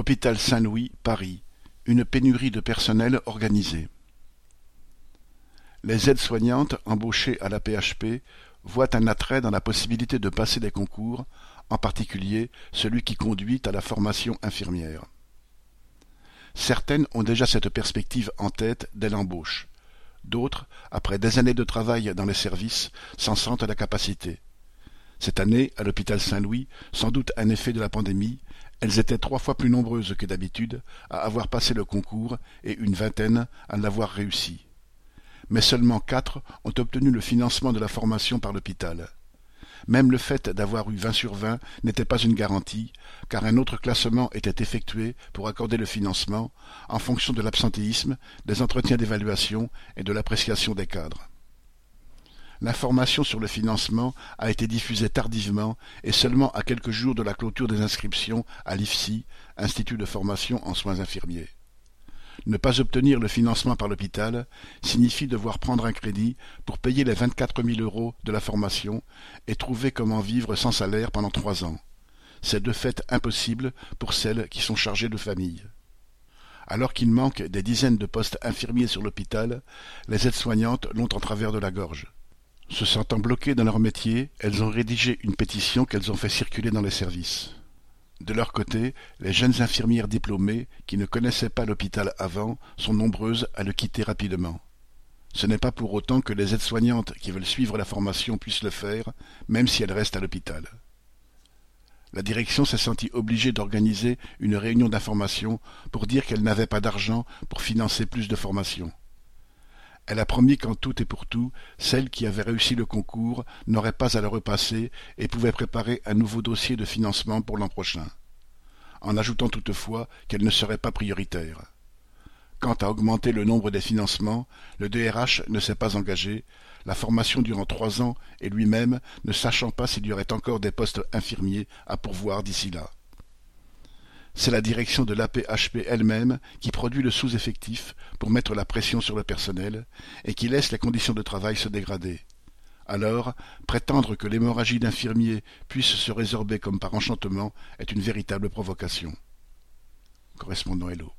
Hôpital Saint-Louis, Paris, une pénurie de personnel organisée. Les aides-soignantes embauchées à la PHP voient un attrait dans la possibilité de passer des concours, en particulier celui qui conduit à la formation infirmière. Certaines ont déjà cette perspective en tête dès l'embauche. D'autres, après des années de travail dans les services, s'en sentent la capacité. Cette année, à l'hôpital Saint-Louis, sans doute un effet de la pandémie, elles étaient trois fois plus nombreuses que d'habitude à avoir passé le concours et une vingtaine à l'avoir réussi. Mais seulement quatre ont obtenu le financement de la formation par l'hôpital. Même le fait d'avoir eu vingt sur vingt n'était pas une garantie, car un autre classement était effectué pour accorder le financement en fonction de l'absentéisme, des entretiens d'évaluation et de l'appréciation des cadres. L'information sur le financement a été diffusée tardivement et seulement à quelques jours de la clôture des inscriptions à l'IFSI, Institut de formation en soins infirmiers. Ne pas obtenir le financement par l'hôpital signifie devoir prendre un crédit pour payer les vingt-quatre mille euros de la formation et trouver comment vivre sans salaire pendant trois ans. C'est de fait impossible pour celles qui sont chargées de famille. Alors qu'il manque des dizaines de postes infirmiers sur l'hôpital, les aides-soignantes l'ont en travers de la gorge. Se sentant bloquées dans leur métier, elles ont rédigé une pétition qu'elles ont fait circuler dans les services. De leur côté, les jeunes infirmières diplômées, qui ne connaissaient pas l'hôpital avant, sont nombreuses à le quitter rapidement. Ce n'est pas pour autant que les aides-soignantes qui veulent suivre la formation puissent le faire, même si elles restent à l'hôpital. La direction s'est sentie obligée d'organiser une réunion d'information pour dire qu'elle n'avait pas d'argent pour financer plus de formations. Elle a promis qu'en tout et pour tout, celle qui avait réussi le concours n'aurait pas à le repasser et pouvait préparer un nouveau dossier de financement pour l'an prochain, en ajoutant toutefois qu'elle ne serait pas prioritaire. Quant à augmenter le nombre des financements, le DRH ne s'est pas engagé, la formation durant trois ans et lui-même ne sachant pas s'il y aurait encore des postes infirmiers à pourvoir d'ici là. C'est la direction de l'APHP elle-même qui produit le sous-effectif pour mettre la pression sur le personnel et qui laisse les conditions de travail se dégrader. Alors, prétendre que l'hémorragie d'infirmiers puisse se résorber comme par enchantement est une véritable provocation. Correspondant Hello.